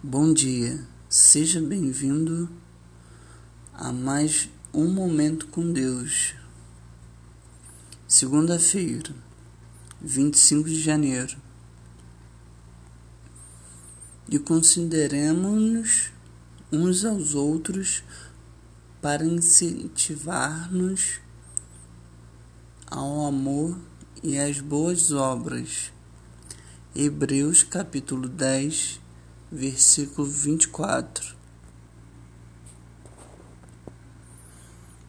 Bom dia, seja bem-vindo a mais um momento com Deus. Segunda-feira, 25 de janeiro. E consideremos-nos uns aos outros para incentivar-nos ao amor e às boas obras. Hebreus capítulo 10, versículo 24.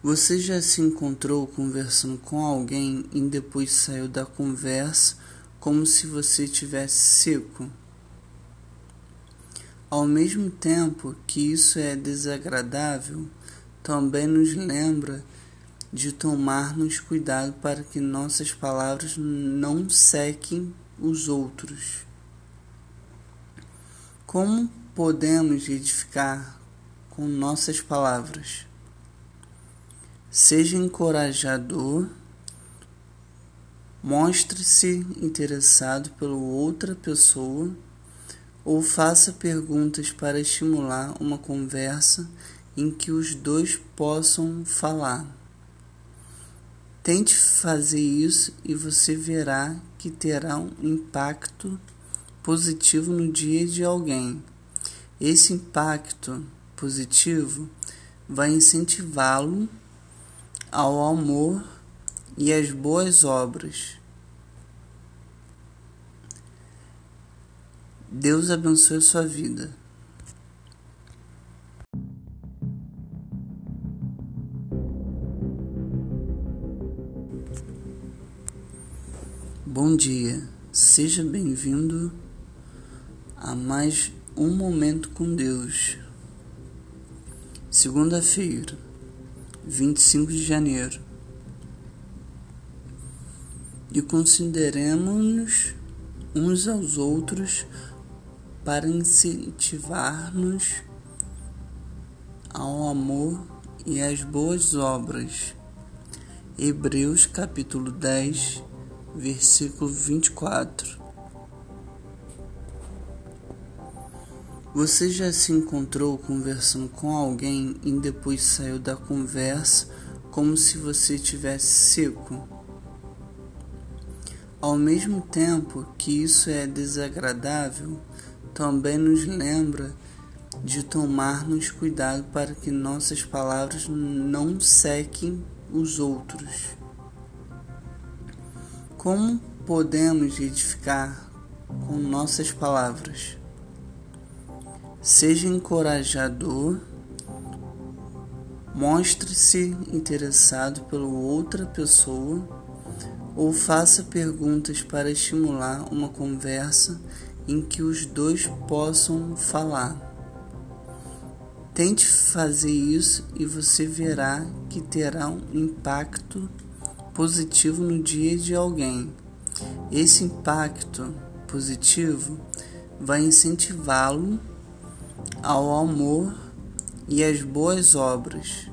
Você já se encontrou conversando com alguém e depois saiu da conversa como se você tivesse seco? Ao mesmo tempo que isso é desagradável, também nos lembra de tomarmos cuidado para que nossas palavras não sequem os outros. Como podemos edificar com nossas palavras? Seja encorajador, mostre-se interessado pela outra pessoa ou faça perguntas para estimular uma conversa em que os dois possam falar. Tente fazer isso e você verá que terá um impacto positivo no dia de alguém. Esse impacto positivo vai incentivá-lo ao amor e às boas obras. Deus abençoe a sua vida. Bom dia, seja bem-vindo a mais um momento com Deus. Segunda-feira, 25 de janeiro. E consideremos-nos uns aos outros para incentivar-nos ao amor e às boas obras. Hebreus capítulo 10, versículo 24. Você já se encontrou conversando com alguém e depois saiu da conversa como se você tivesse seco? Ao mesmo tempo que isso é desagradável, também nos lembra de tomarmos cuidado para que nossas palavras não sequem os outros. Como podemos edificar com nossas palavras? Seja encorajador, mostre-se interessado pela outra pessoa ou faça perguntas para estimular uma conversa em que os dois possam falar. Tente fazer isso e você verá que terá um impacto positivo no dia de alguém. Esse impacto positivo vai incentivá-lo ao amor e às boas obras.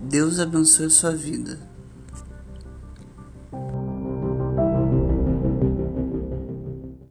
Deus abençoe a sua vida.